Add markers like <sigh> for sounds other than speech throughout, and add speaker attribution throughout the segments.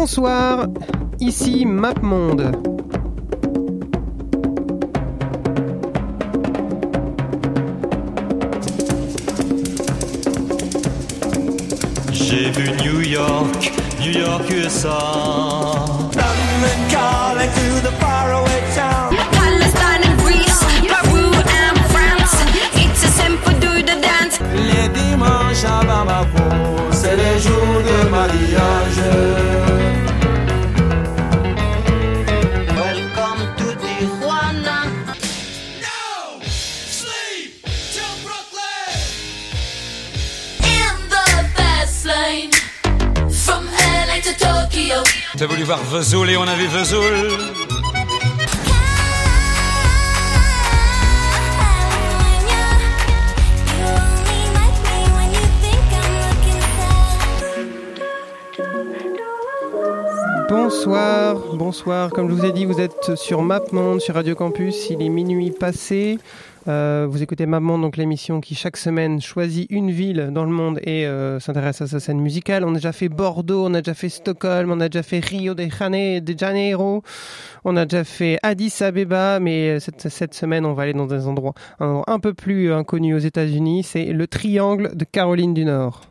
Speaker 1: Bonsoir, ici MapMonde.
Speaker 2: J'ai vu New York, New York USA. London calling to the faraway town.
Speaker 3: Palestine and Greece, Peru and France. It's a simple do the dance.
Speaker 2: Les dimanches à Bamako, c'est les jours de mariage. T'as voulu voir Vesoul et on a vu Vesoul.
Speaker 1: Bonsoir. Comme je vous ai dit, vous êtes sur MapMonde, sur Radio Campus. Il est minuit passé. Euh, vous écoutez MapMonde, donc l'émission qui chaque semaine choisit une ville dans le monde et euh, s'intéresse à sa scène musicale. On a déjà fait Bordeaux, on a déjà fait Stockholm, on a déjà fait Rio de Jane- de Janeiro, on a déjà fait Addis Abeba, mais euh, cette, semaine, on va aller dans un, endroit un peu plus inconnus aux États-Unis. C'est le Triangle de Caroline du Nord.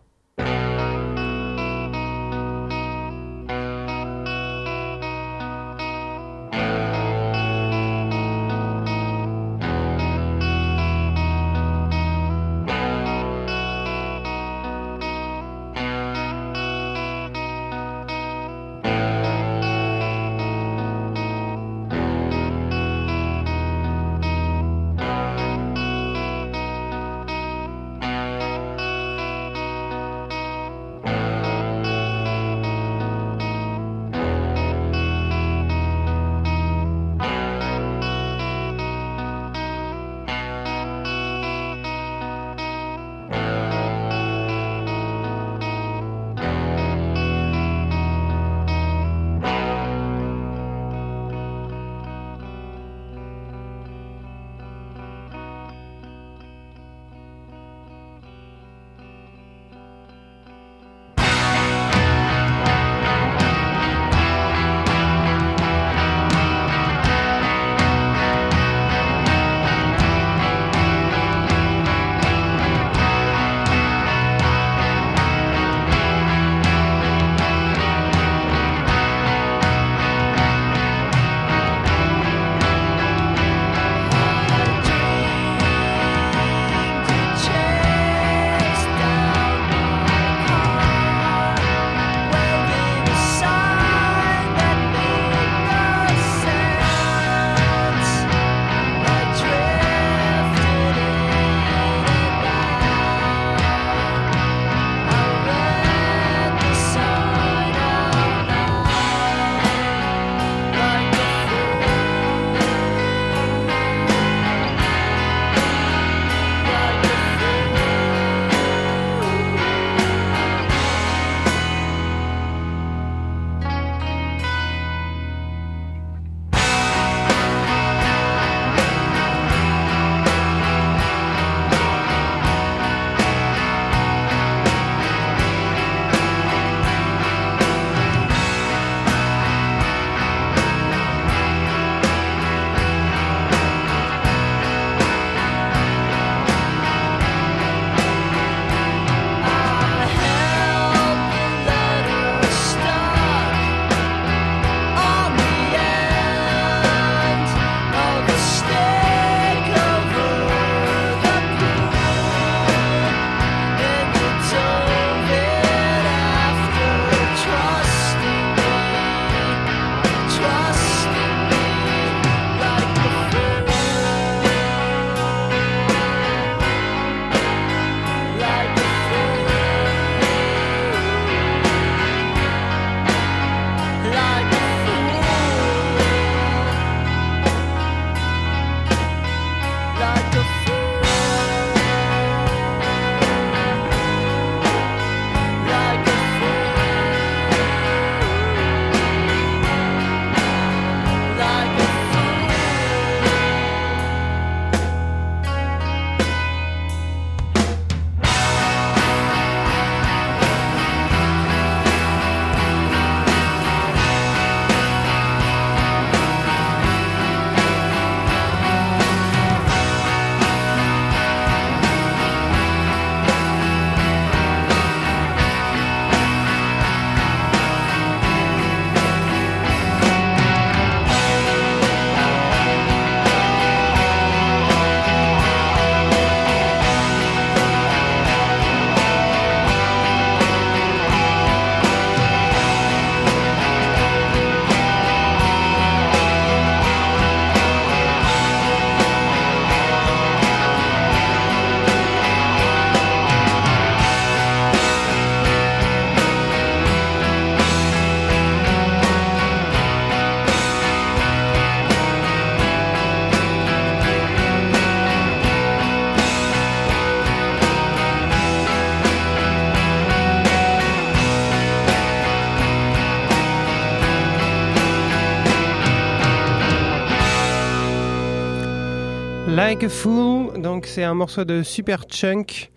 Speaker 1: Like a Fool, donc c'est un morceau de Super Chunk.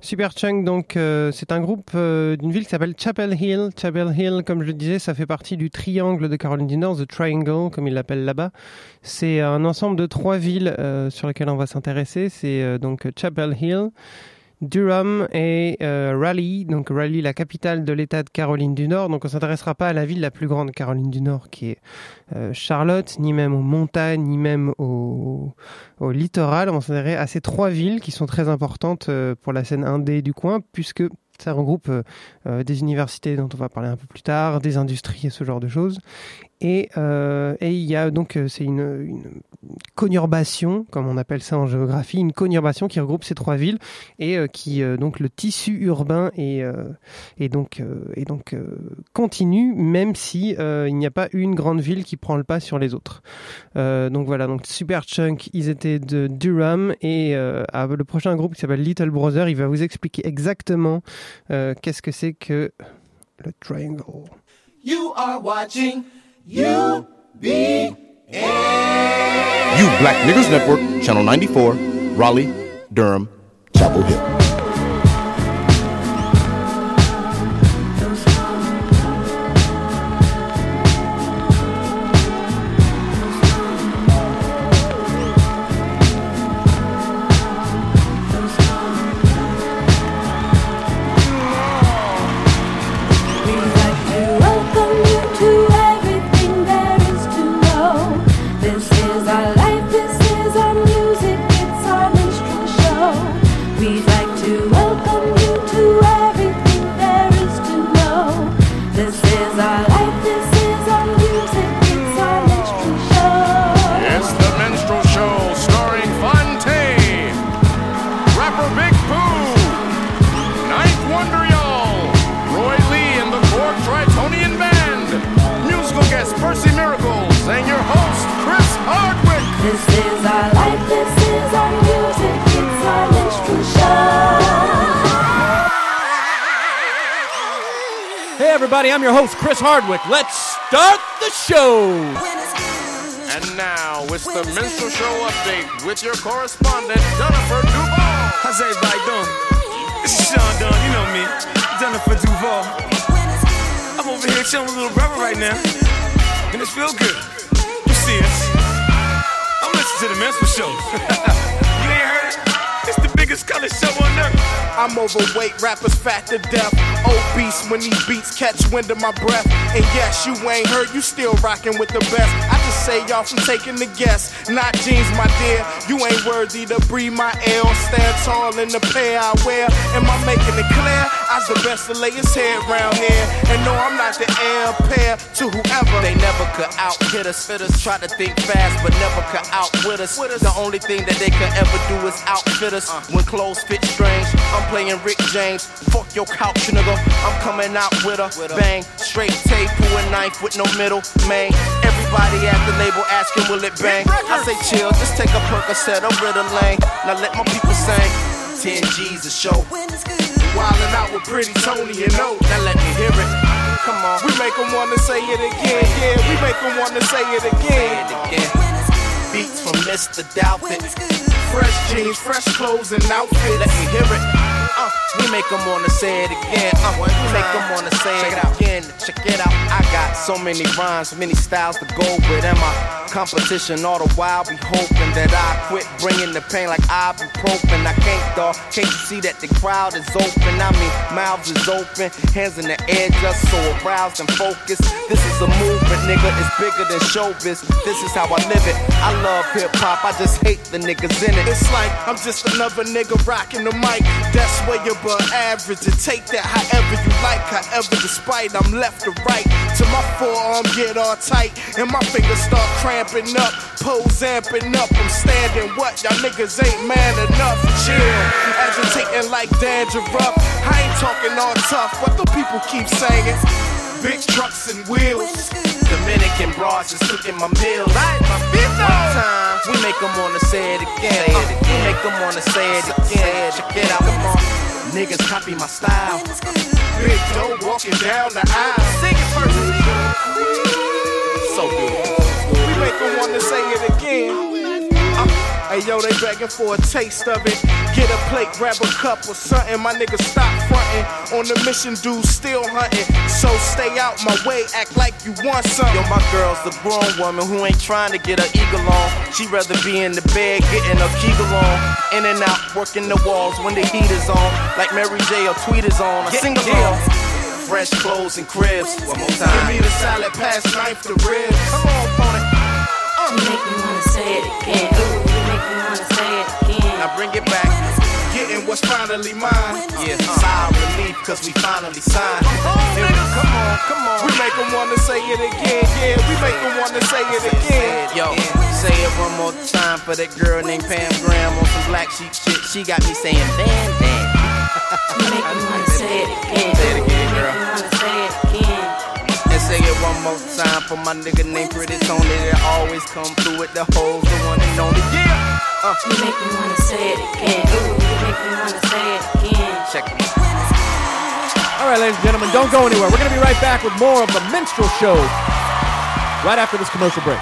Speaker 1: Super Chunk, donc euh, c'est un groupe euh, d'une ville qui s'appelle Chapel Hill. Chapel Hill, comme je le disais, ça fait partie du triangle de Caroline du Nord, The Triangle, comme ils l'appellent là-bas. C'est un ensemble de trois villes euh, sur lesquelles on va s'intéresser. C'est euh, donc Chapel Hill, Durham et euh, Raleigh, donc Raleigh, la capitale de l'État de Caroline du Nord. Donc on s'intéressera pas à la ville la plus grande de Caroline du Nord, qui est euh, Charlotte, ni même aux montagnes, ni même au, littoral. On s'intéresse à ces trois villes qui sont très importantes euh, pour la scène indé du coin, puisque ça regroupe des universités dont on va parler un peu plus tard, des industries et ce genre de choses. Et, euh, et il y a donc, euh, c'est une, conurbation, comme on appelle ça en géographie, une conurbation qui regroupe ces trois villes et euh, qui, donc, le tissu urbain est, est donc, est donc continue, même si il n'y a pas une grande ville qui prend le pas sur les autres. Donc voilà, donc Super Chunk, ils étaient de Durham et ah, le prochain groupe qui s'appelle Little Brother, il va vous expliquer exactement qu'est-ce que c'est que le triangle.
Speaker 4: You are watching UBN.
Speaker 5: You Black Niggers Network, Channel 94, Raleigh, Durham, Chapel Hill.
Speaker 6: Hardwick.
Speaker 7: Let's start the show.
Speaker 6: And now it's the Minstrel Show update with your correspondent Jennifer Duval.
Speaker 8: How's everybody doing? This is Sean Dunn, you know me, Jennifer Duval. I'm over here chilling with a little brother right now, and it's feel good. You see us? I'm listening to the Menstrual Show. <laughs> The color show on earth.
Speaker 9: I'm overweight, rappers fat to death. Obese when these beats catch wind of my breath. And yes, you ain't heard, you still rocking with the best. I just say y'all from taking the guess. Not jeans, my dear. You ain't worthy to breathe my air. Stand tall in the pair I wear. Am I making it clear? I's the best to lay his head round here. And no, I'm not the heir pair to whoever.
Speaker 10: They never could out hit us. Fitters try to think fast, but never could outwit us. The only thing that they could ever do is outfit us. When clothes fit strange, I'm playing Rick James. Fuck your couch, nigga. I'm coming out with a bang. Straight tape, pull a knife with no middle, man. Everybody at the label asking, will it bang? I say chill, just take a Percocet, a Ritalin. Now let my people sing. 10 G's a show.
Speaker 9: Wildin' out with Pretty Tony and O.
Speaker 10: Now let me hear it. Come on.
Speaker 9: We make them wanna say it again, yeah. We make them wanna say it again.
Speaker 10: again. Beats from Mr. Doubtfit.
Speaker 9: Fresh jeans, fresh clothes, and outfits.
Speaker 10: Let me hear it. Uh, we make them wanna say it again. Uh, we make them wanna say it, again. Check it out. I got so many rhymes, many styles to go with. And my competition all the while be hoping that I quit bringing the pain like ibuprofen. I can't, dog. Can't you see that the crowd is open? I mean, mouths is open, hands in the air, just so aroused and focused. This is a movement, nigga. It's bigger than showbiz. This is how I live it. I love hip hop. I just hate the niggas in it.
Speaker 9: It's like I'm just another nigga rocking the mic. That's where above average. And take that however you like, however despite I'm left to right. Till my forearm get all tight and my fingers start cramping up. Pose amping up. I'm standing what? Y'all niggas ain't man enough. Chill. Agitating like dandruff. I ain't talking all tough. What the people keep saying? Big trucks and wheels.
Speaker 10: Dominican broads is cooking my meals. Right, my One time, we make them wanna say it again. Uh, we make them wanna say it again. Check it out, come on. Niggas copy my style.
Speaker 9: Big dough walking down the aisle.
Speaker 10: Sing it first. So good.
Speaker 9: We make them wanna say it again. Hey Hey yo, they begging for a taste of it. Get a plate, grab a cup or something. My nigga stop fronting. On the mission, dude, still hunting. So stay out my way, act like you want something.
Speaker 10: Yo, my girl's the grown woman who ain't trying to get her eagle on. She rather be in the bed getting her kegel on. In and out, working the walls when the heat is on. Like Mary J or Tweet is on. A sing along. Fresh clothes and cribs. One more time.
Speaker 9: Give me the salad, pass knife to ribs. Come on, opponent.
Speaker 11: You make me wanna say it again. Ooh, you make me wanna say it again.
Speaker 10: Now bring it back.
Speaker 9: Getting what's finally mine.
Speaker 10: Yeah, sigh relief, cause we finally signed. Nigga, come on, come on.
Speaker 9: We make them wanna say it again. Yeah, we make them wanna say it again.
Speaker 10: Yo, say it one more time for that girl named Pam Graham on some black sheep shit. She got me saying, damn, damn. <laughs>
Speaker 11: You make me wanna say it again.
Speaker 10: Say it again, girl.
Speaker 11: Say it again.
Speaker 10: And say it one more time for my nigga named Pretty Tony that always come through with the hoes, the one and only. Yeah. Uh.
Speaker 11: You make me wanna say it again. Ooh, you make me wanna say it again.
Speaker 10: Check it.
Speaker 7: All right, ladies and gentlemen, don't go anywhere. We're going to be right back with more of the Minstrel Show right after this commercial break.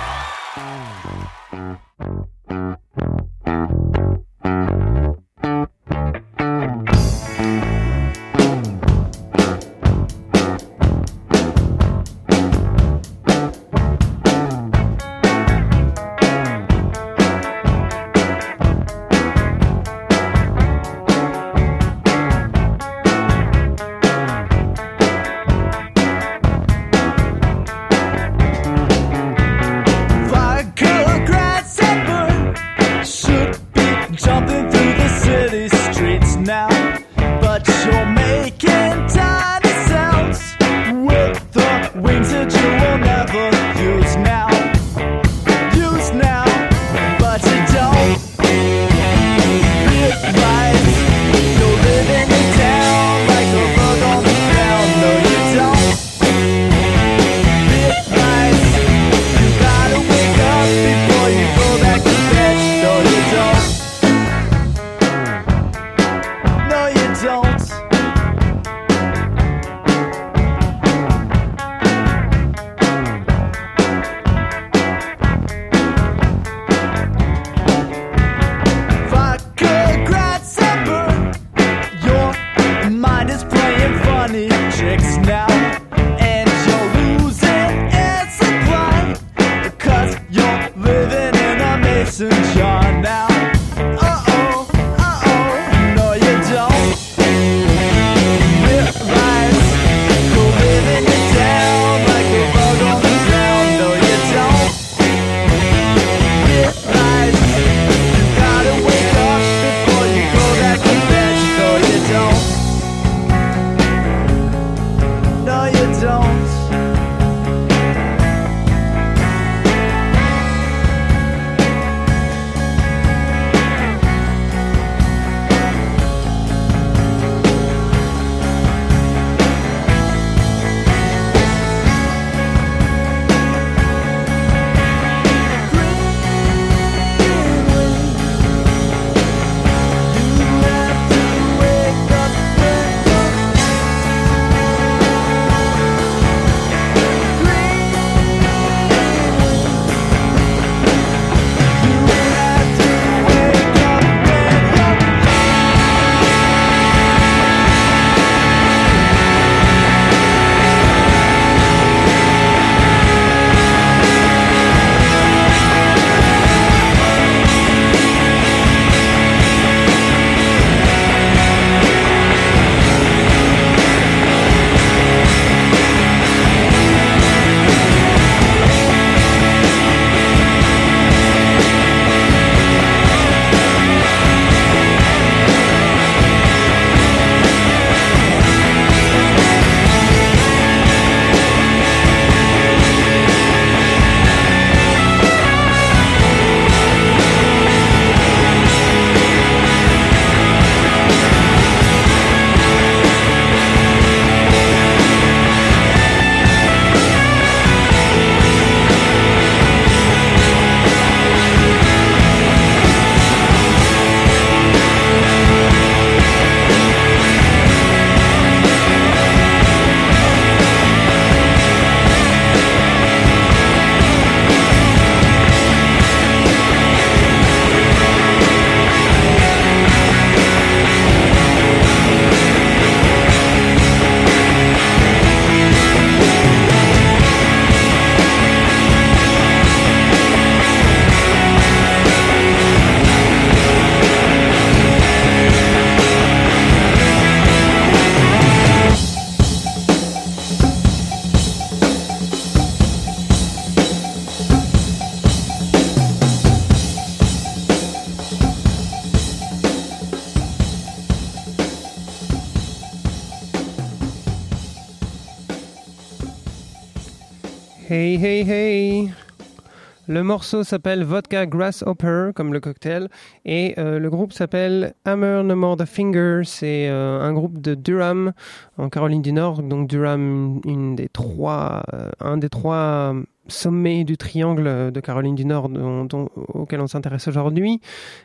Speaker 1: Le morceau s'appelle Vodka Grasshopper, comme le cocktail, et euh, le groupe s'appelle Hammer No More The Finger. C'est euh, un groupe de Durham, en Caroline du Nord. Donc Durham, une des trois, euh, un des trois sommets du triangle de Caroline du Nord dont- auquel on s'intéresse aujourd'hui.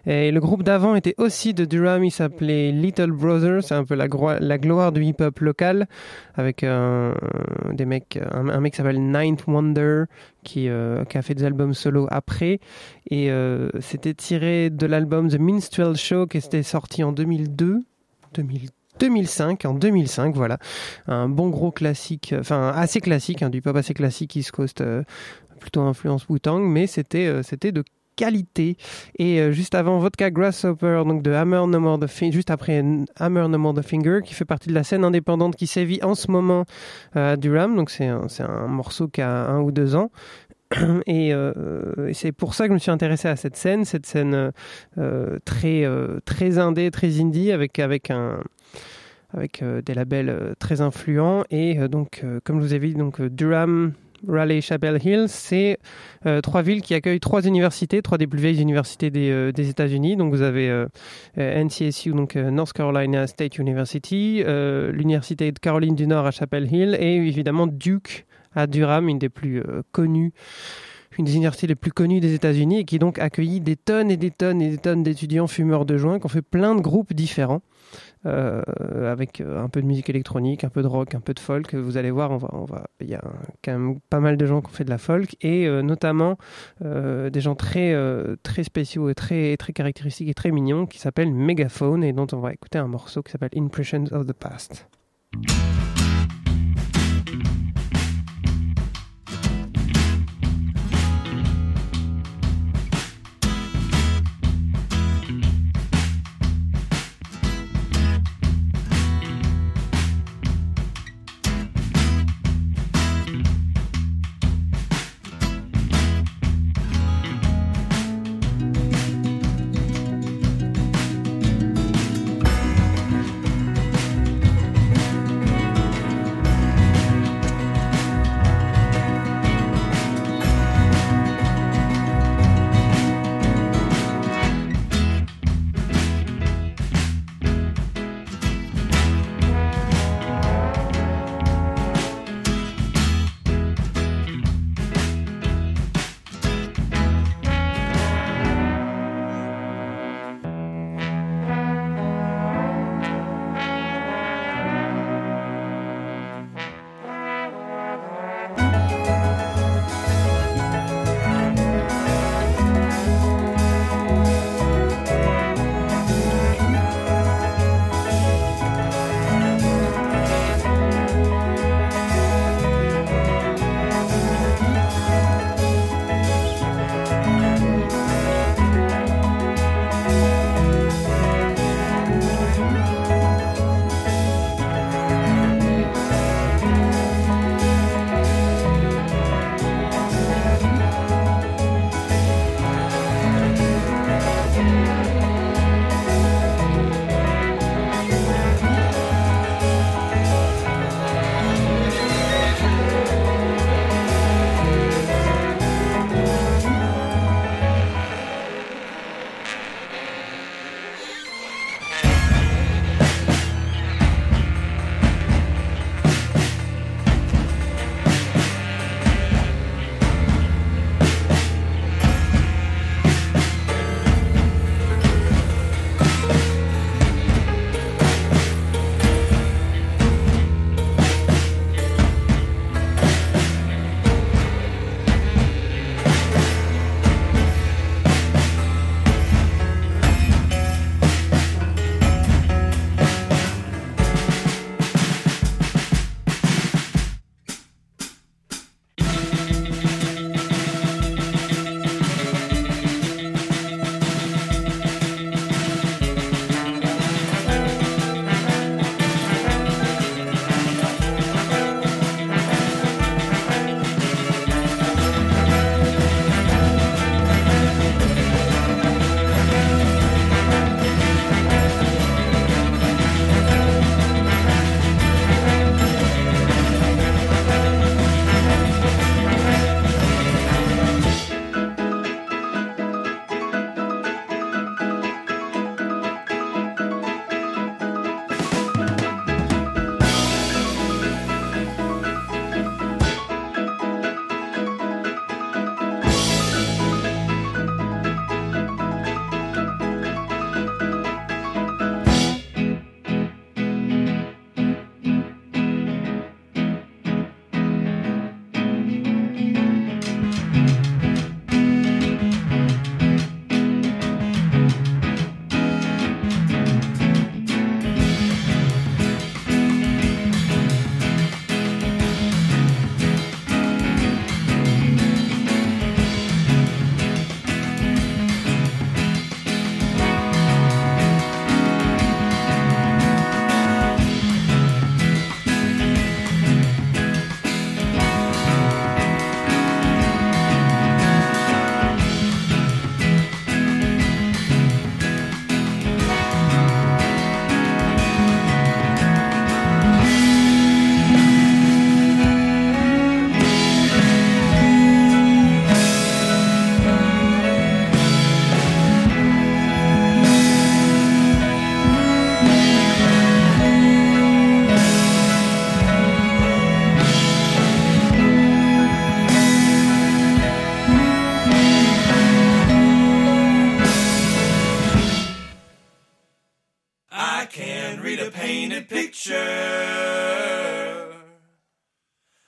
Speaker 1: Et le groupe d'avant était aussi de Durham, il s'appelait Little Brothers, c'est un peu la, la gloire du hip-hop local, avec des mecs, un mec qui s'appelle Ninth Wonder, qui, euh, qui a fait des albums solo après. Et euh, c'était tiré de l'album The Minstrel Show, qui était sorti en 2002. 2000 2005, en 2005, voilà. Un bon gros classique, euh, enfin assez classique, hein, du pop assez classique East Coast, euh, plutôt influence Wu-Tang, mais c'était c'était de qualité. Et euh, juste avant Vodka Grasshopper, donc de Hammer No More the Finger, juste après N- Hammer No More the Finger, qui fait partie de la scène indépendante qui sévit en ce moment euh, à Durham. Donc c'est un, un morceau qui a un ou deux ans. <clears throat> Et, euh, c'est pour ça que je me suis intéressé à cette scène, cette scène euh, euh, très euh, très indé, très indie, avec avec un avec euh, des labels euh, très influents. Et euh, donc, euh, comme je vous ai dit, donc euh, Durham, Raleigh, Chapel Hill, c'est euh, trois villes qui accueillent trois universités, trois des plus vieilles universités des, euh, États-Unis. Donc, vous avez euh, NCSU, donc North Carolina State University, l'université de Caroline du Nord à Chapel Hill, et évidemment Duke à Durham, une des plus connues une des universités les plus connues des États-Unis et qui donc accueilli des tonnes et des tonnes et des tonnes d'étudiants fumeurs de joints qui ont fait plein de groupes différents euh, avec euh, un peu de musique électronique, un peu de rock, un peu de folk. Vous allez voir, on va, on va, il y a quand même pas mal de gens qui ont fait de la folk et euh, notamment des gens très très spéciaux et très très caractéristiques et très mignons qui s'appellent Megaphone et dont on va écouter un morceau qui s'appelle Impressions of the Past.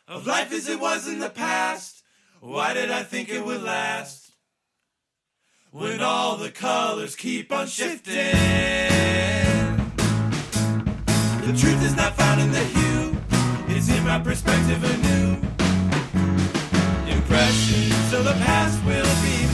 Speaker 2: Of life as it was in the past. Why did I think it would last? When all the colors keep on shifting. The truth is not found in the hue, it's in my perspective anew. Impressions of the past will be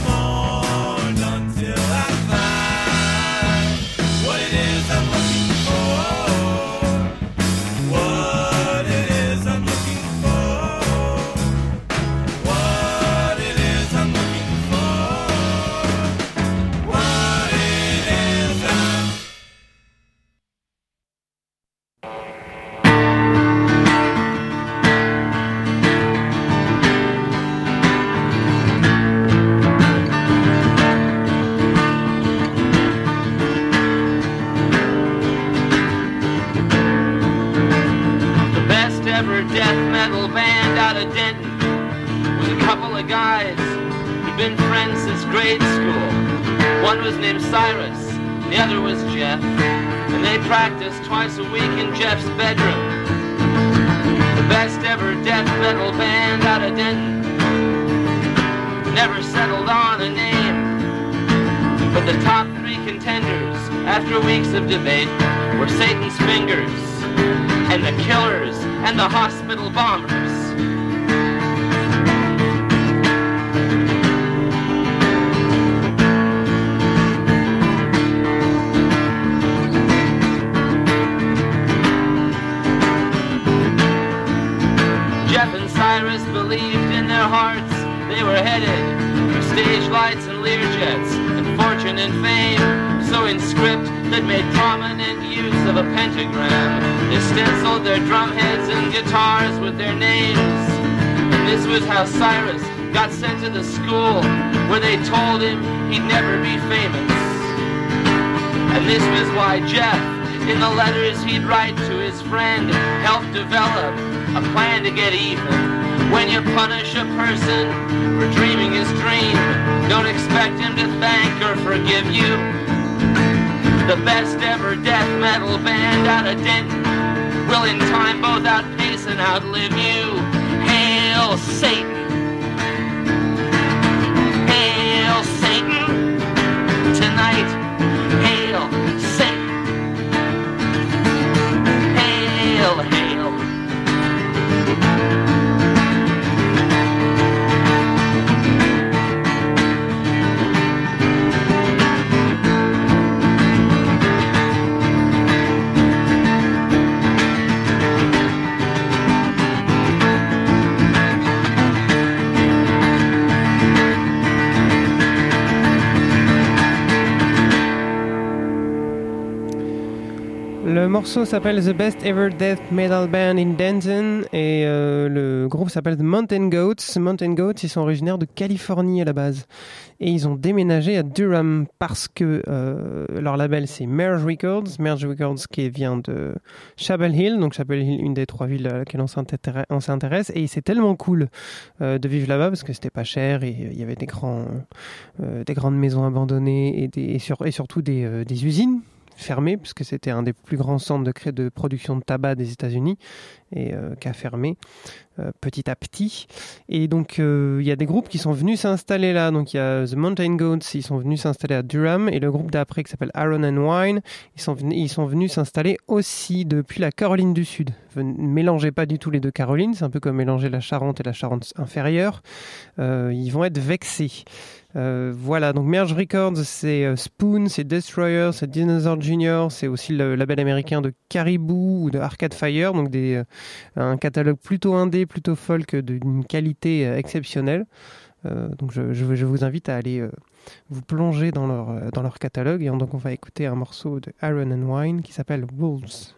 Speaker 12: was named Cyrus, the other was Jeff, and they practiced twice a week in Jeff's bedroom. The best ever death metal band out of Denton never settled on a name. But the top three contenders, after weeks of debate, were Satan's Fingers, and the Killers, and the Hospital Bombers. Cyrus believed in their hearts they were headed for stage lights and Lear jets and fortune and fame. So in script that made prominent use of a pentagram, they stenciled their drumheads and guitars with their names. And this was how Cyrus got sent to the school where they told him he'd never be famous. And this was why Jeff, in the letters he'd write to his friend, helped develop a plan to get even. When you punish a person for dreaming his dream, don't expect him to thank or forgive you. The best ever death metal band out of Denton will in time both outpace and outlive you. Hail Satan!
Speaker 1: Le morceau s'appelle The Best Ever Death Metal Band in Denton et euh, le groupe s'appelle The Mountain Goats. Mountain Goats, ils sont originaires de Californie à la base et ils ont déménagé à Durham parce que euh, leur label c'est Merge Records. Merge Records qui vient de Chapel Hill, donc Chapel Hill, une des trois villes à laquelle on s'intér- on s'intéresse et c'est tellement cool euh, de vivre là-bas parce que c'était pas cher et il y avait des grandes maisons abandonnées et, surtout des usines fermé puisque c'était un des plus grands centres de, de production de tabac des États-Unis et euh, qui a fermé euh, petit à petit. Et donc euh, il y a des groupes qui sont venus s'installer là. Donc il y a The Mountain Goats, ils sont venus s'installer à Durham et le groupe d'après qui s'appelle Iron and Wine, ils sont venus, ils sont venus s'installer aussi depuis la Caroline du Sud. Ven- Mélangez pas du tout les deux Carolines, c'est un peu comme mélanger la Charente et la Charente inférieure. Euh, ils vont être vexés. Voilà, donc Merge Records, c'est Spoon, c'est Destroyer, c'est Dinosaur Junior, c'est aussi le label américain de Caribou ou de Arcade Fire, donc des, un catalogue plutôt indé, plutôt folk, d'une qualité euh, exceptionnelle. Euh, donc je, vous invite à aller euh, vous plonger dans leur, catalogue. Et donc on va écouter un morceau de Iron and Wine qui s'appelle Wolves.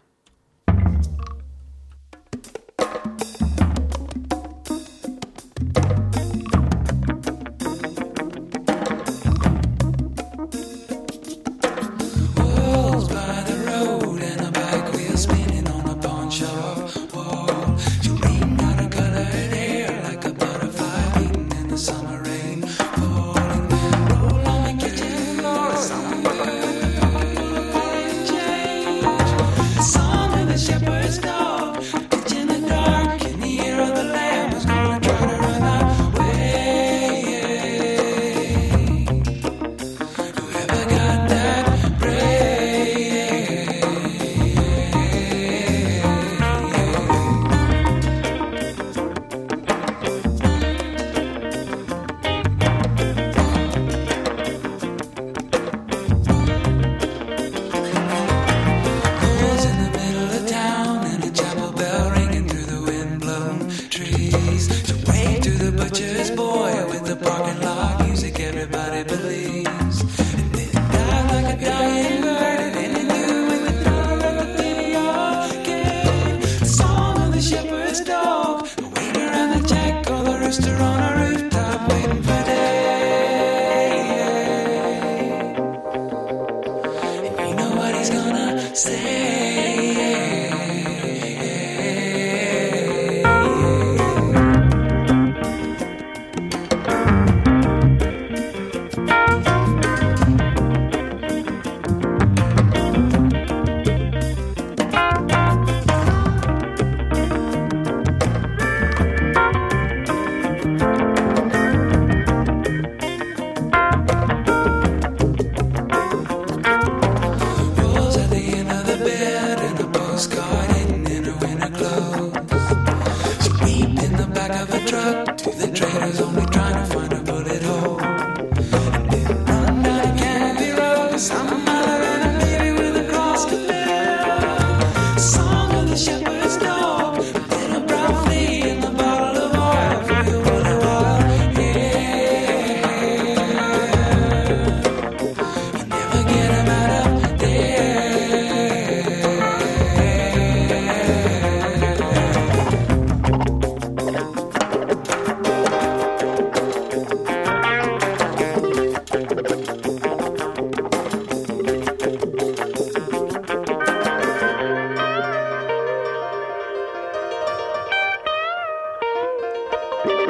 Speaker 13: Thank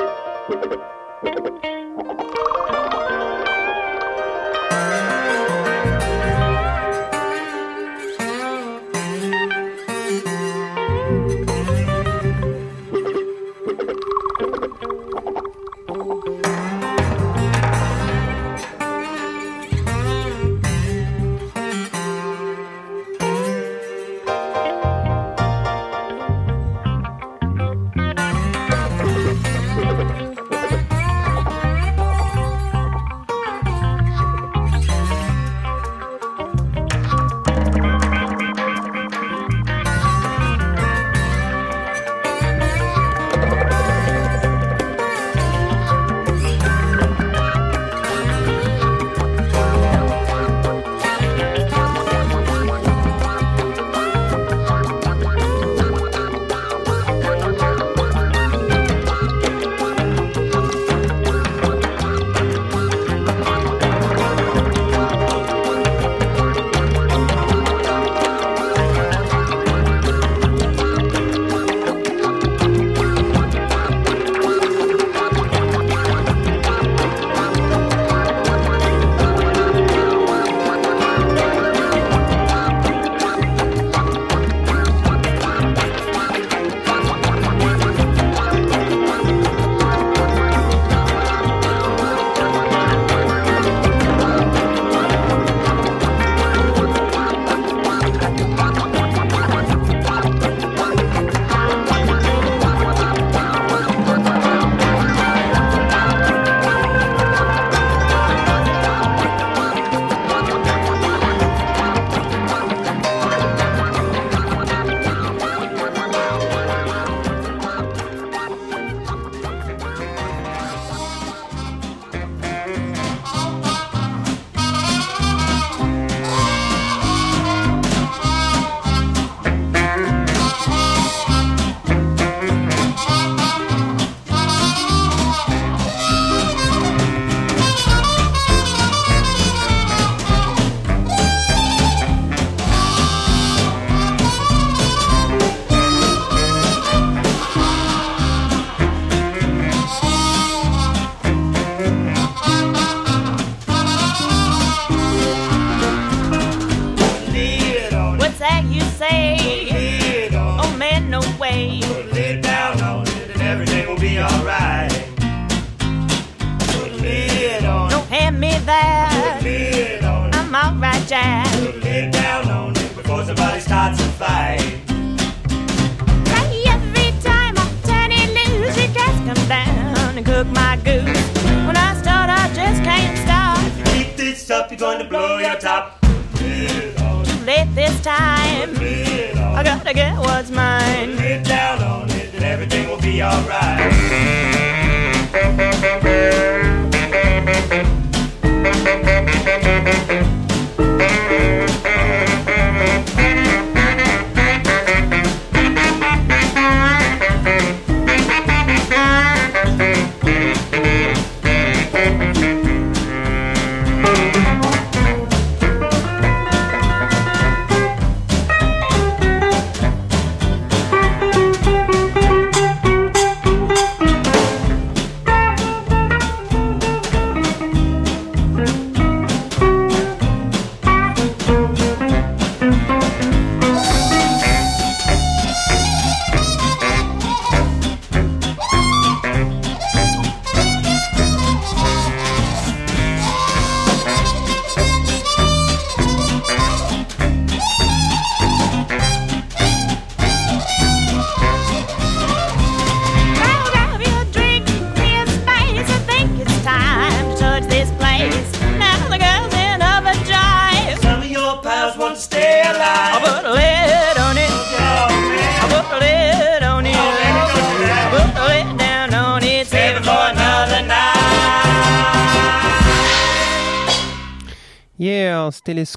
Speaker 13: you.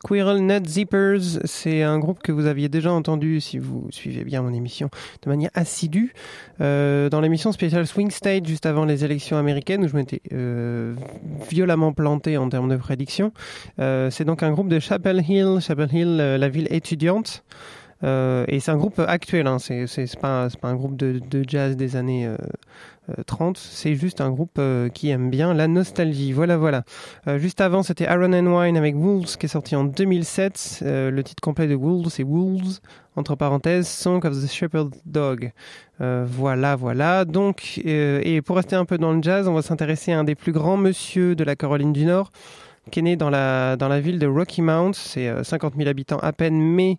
Speaker 1: Squirrel Nut Zippers. C'est un groupe que vous aviez déjà entendu si vous suivez bien mon émission de manière assidue. Euh, dans l'émission spéciale Swing State juste avant les élections américaines où je m'étais euh, violemment planté en termes de prédiction. Euh, c'est donc un groupe de Chapel Hill, Chapel Hill, la ville étudiante. Et c'est un groupe actuel, hein. c'est pas, un groupe de, jazz des années 30, c'est juste un groupe euh, qui aime bien la nostalgie. Voilà, voilà. Euh, juste avant, c'était Aaron and Wine avec Wolves qui est sorti en 2007. Euh, le titre complet de Wolves, c'est Wolves, entre parenthèses, Song of the Shepherd Dog. Euh, voilà, voilà. Donc, euh, et pour rester un peu dans le jazz, on va s'intéresser à un des plus grands monsieur de la Caroline du Nord, qui est né dans la, ville de Rocky Mount. C'est euh, 50 000 habitants à peine, mais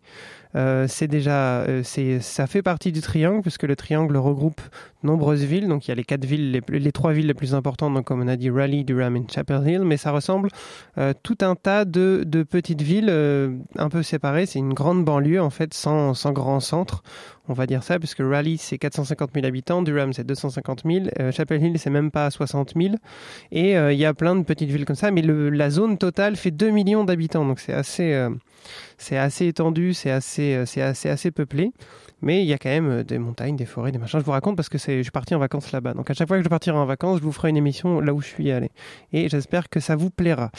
Speaker 1: euh, c'est déjà, euh, ça fait partie du triangle, puisque le triangle regroupe nombreuses villes. Donc il y a les quatre villes, les, trois villes les plus importantes, donc comme on a dit Raleigh, Durham et Chapel Hill, mais ça ressemble euh, tout un tas de, petites villes euh, un peu séparées. C'est une grande banlieue en fait, sans, grand centre. On va dire ça, puisque Raleigh c'est 450 000 habitants, Durham c'est 250 000, euh, Chapel Hill c'est même pas 60 000, et il y a plein de petites villes comme ça, mais la zone totale fait 2 millions d'habitants, donc c'est assez, c'est assez étendu, c'est assez, euh, c'est assez, peuplé. Mais il y a quand même euh, des montagnes, des forêts, des machins. Je vous raconte parce que je suis parti en vacances là-bas. Donc à chaque fois que je partirai en vacances, je vous ferai une émission là où je suis allé. Et j'espère que ça vous plaira.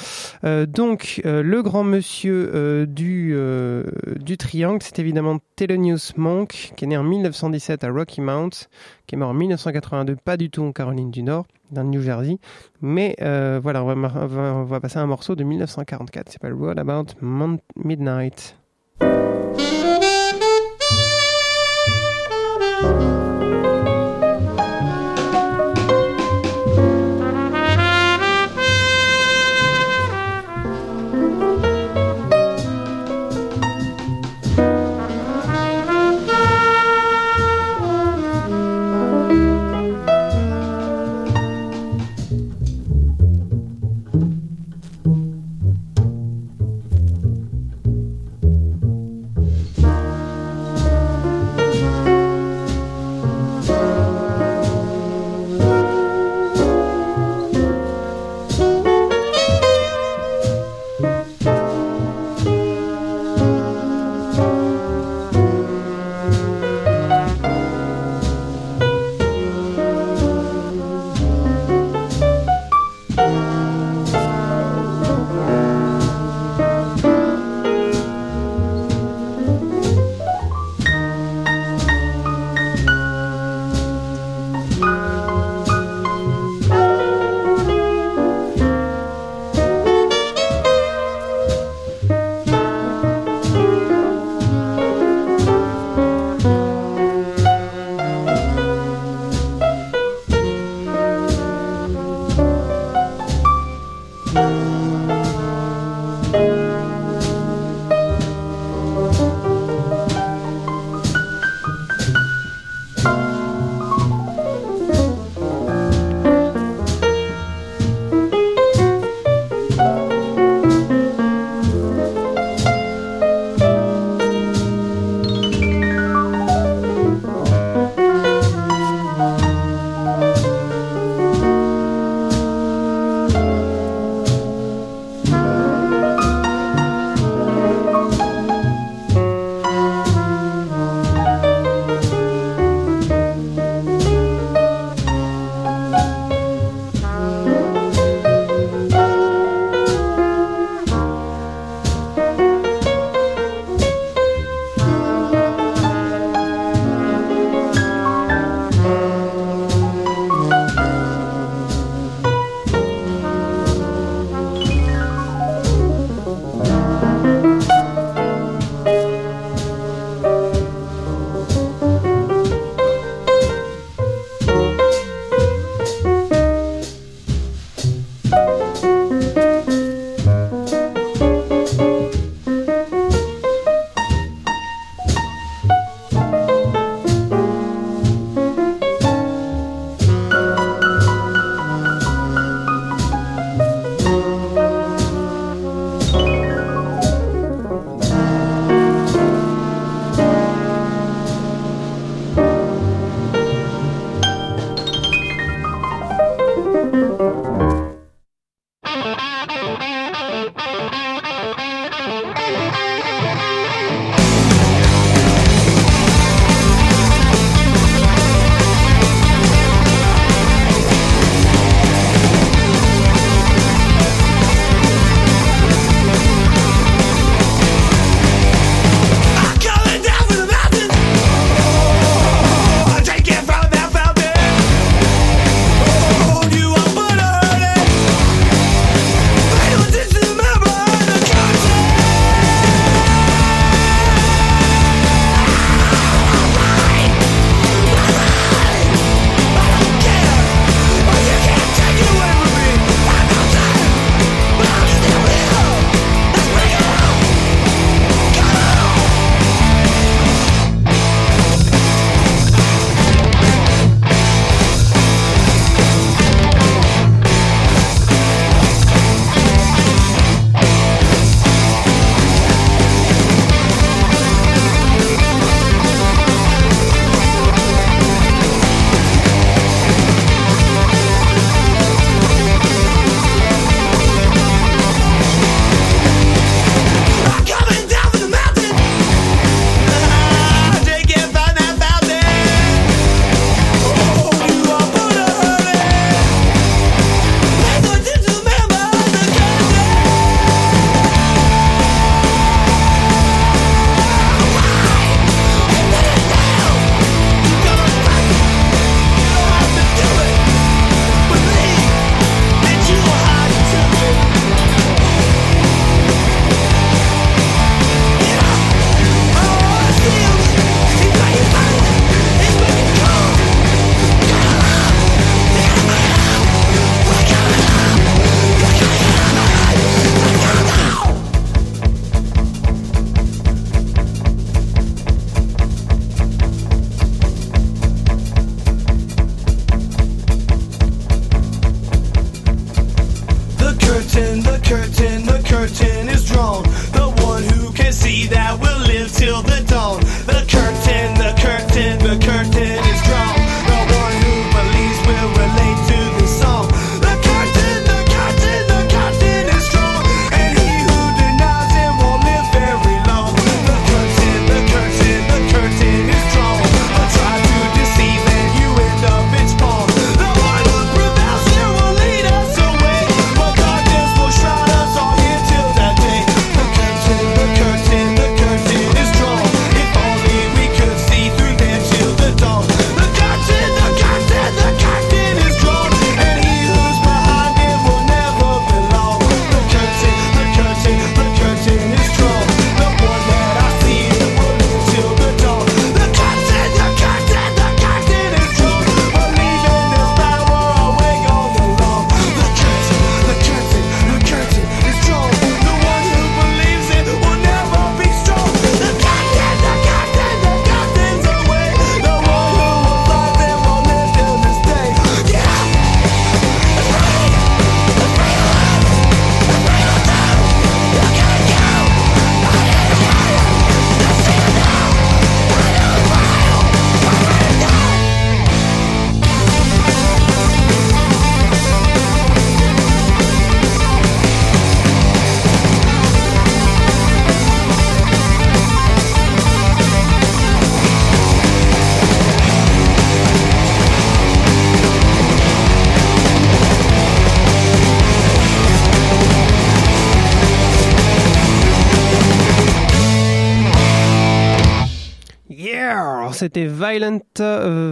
Speaker 1: Euh, donc le grand monsieur du du triangle, c'est évidemment Thelonious Monk, qui est né en 1917 à Rocky Mount, qui est mort en 1982, pas du tout en Caroline du Nord, le New Jersey. Mais euh, voilà, on va, passer à un morceau de 1944. C'est pas What About Mon- Midnight.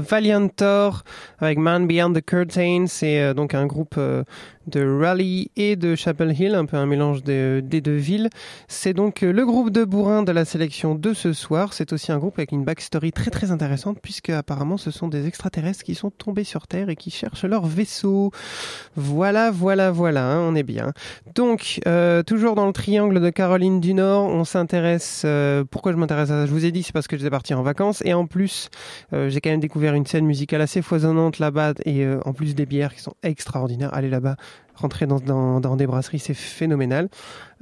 Speaker 1: Euh, Valiantor avec Man Beyond the Curtain. C'est euh, donc un groupe euh, de Raleigh et de Chapel Hill, un peu un mélange des, des deux villes. C'est donc euh, le groupe de bourrin de la sélection de ce soir. C'est aussi un groupe avec une backstory très très intéressante puisque apparemment ce sont des extraterrestres qui sont tombés sur Terre et qui cherchent leur vaisseau. Voilà, voilà, voilà, hein, on est bien. Donc, euh, toujours dans le triangle de Caroline du Nord, on s'intéresse. euh, pourquoi je m'intéresse à ça? Je vous ai dit, c'est parce que j'étais parti en vacances et en plus, euh, j'ai quand même découvert une scène musicale assez foisonnante là-bas et euh, en plus des bières qui sont extraordinaires. Allez là-bas, rentrer dans, dans, des brasseries, c'est phénoménal.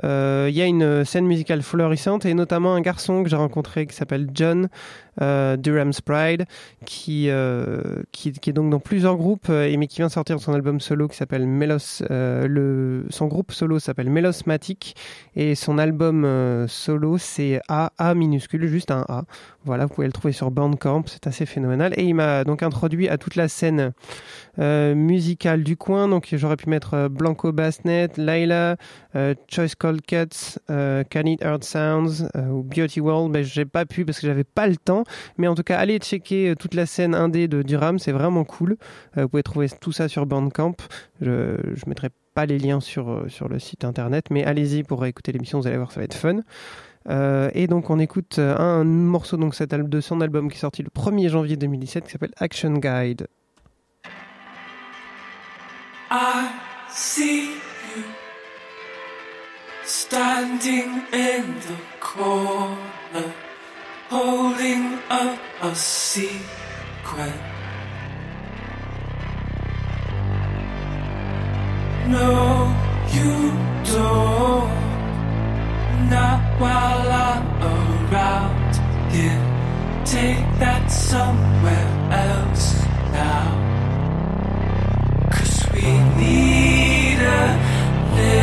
Speaker 1: Euh, Il y a une scène musicale florissante et notamment un garçon que j'ai rencontré qui s'appelle John euh, Durham's Pride, qui, euh, qui, est donc dans plusieurs groupes euh, et mais qui vient sortir son album solo qui s'appelle Melos. le, son groupe solo s'appelle Melosmatic et son album solo c'est A minuscule, juste un A. Voilà, vous pouvez le trouver sur Bandcamp, c'est assez phénoménal. Et il m'a donc introduit à toute la scène musicale du coin. Donc j'aurais pu mettre Blanco Bassnet, Layla, euh, Choice Cold Cuts, euh, Can It Earth Sounds euh, Beauty World. Ben, j'ai pas pu parce que j'avais pas le temps. Mais en tout cas, allez checker euh, toute la scène indé de Durham, c'est vraiment cool. Vous pouvez trouver tout ça sur Bandcamp. Je, mettrai pas les liens sur, le site internet, mais allez-y pour écouter l'émission, vous allez voir, ça va être fun. Et donc on écoute un morceau donc cet de son album qui est sorti le 1er janvier 2017 qui s'appelle Action Guide.
Speaker 13: Standing in the corner, holding up a secret. No, you don't. Not while I'm around here. Take that somewhere else now. Cause we need a little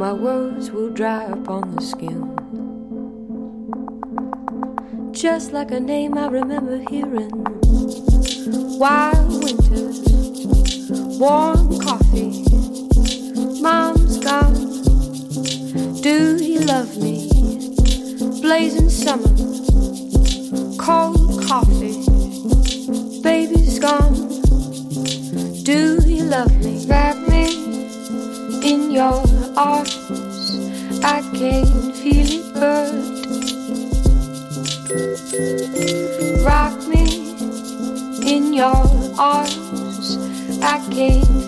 Speaker 11: my words will dry upon the skin. Just like a name I remember hearing. Wild winters, warm coffee. Mom's gone. Do you love me? Blazing summer, cold coffee. Baby's gone. Do you love me? Wrap me in your arms. I can feel it burn. Rock me in your arms. I can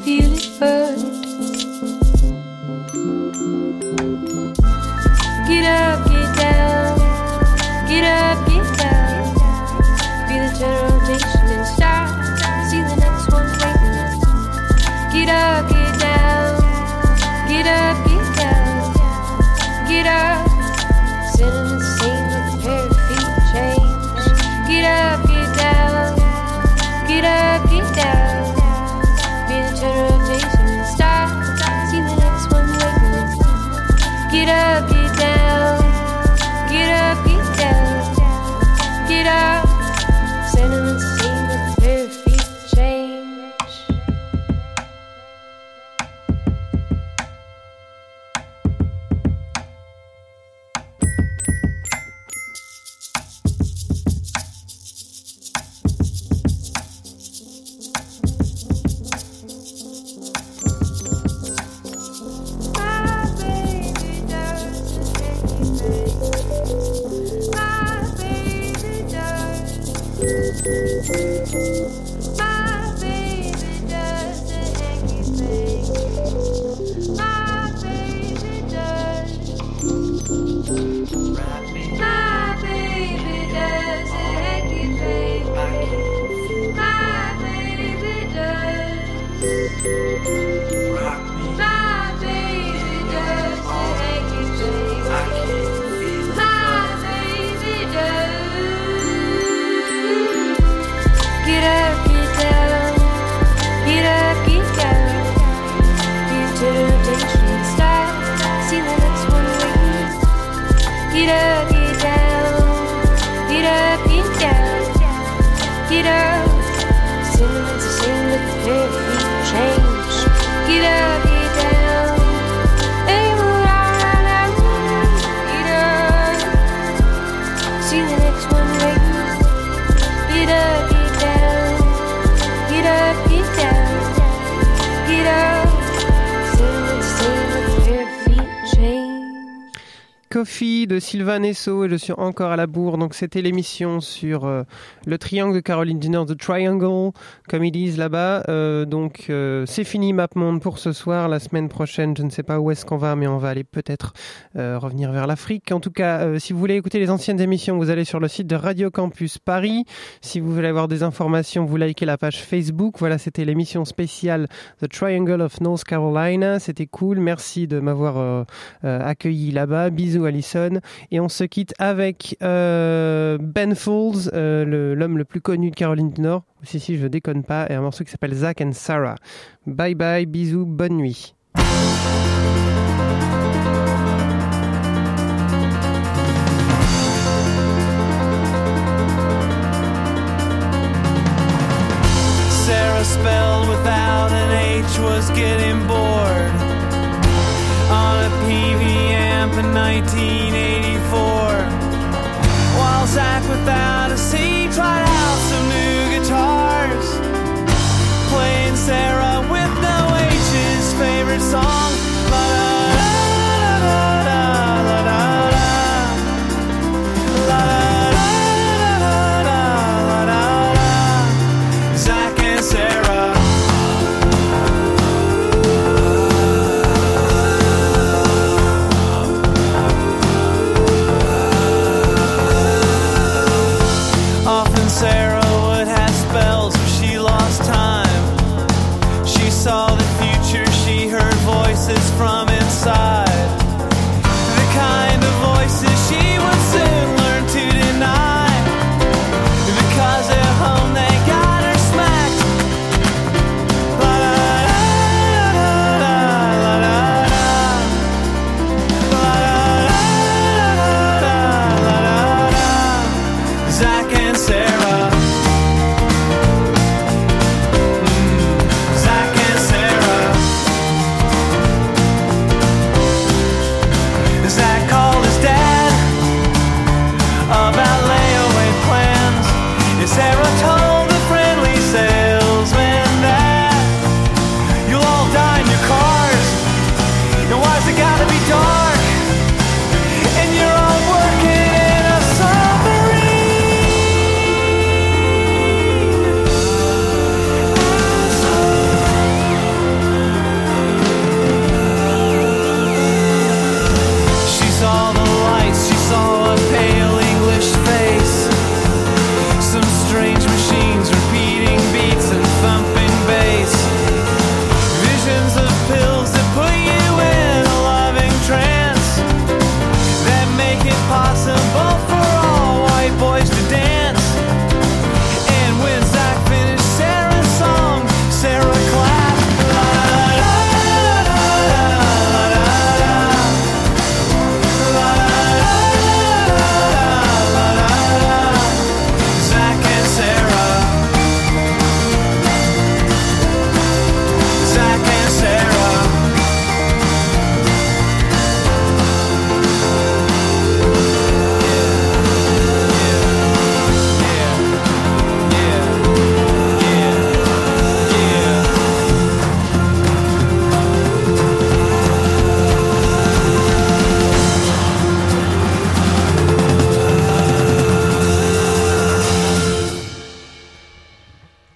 Speaker 1: Sylvain Esso et je suis encore à la bourre. Donc c'était l'émission sur euh, le triangle de Caroline du Nord, The Triangle, comme ils disent là-bas. Euh, donc euh, c'est fini MapMonde pour ce soir. La semaine prochaine, je ne sais pas où est-ce qu'on va, mais on va aller peut-être revenir vers l'Afrique. En tout cas, si vous voulez écouter les anciennes émissions, vous allez sur le site de Radio Campus Paris. Si vous voulez avoir des informations, vous likez la page Facebook. Voilà, c'était l'émission spéciale The Triangle of North Carolina. C'était cool. Merci de m'avoir accueilli là-bas. Bisous Alison. Et on se quitte avec euh, Ben Folds, euh, l'homme le, plus connu de Caroline du Nord. Si, si, je déconne pas. Et un morceau qui s'appelle Zach and Sarah. Bye bye, bisous, bonne nuit.
Speaker 14: Sarah spelled without an H was getting bored on a PV amp in 1984. While Zach without a C tried out some new guitars, playing Sarah with no H's favorite song. cancer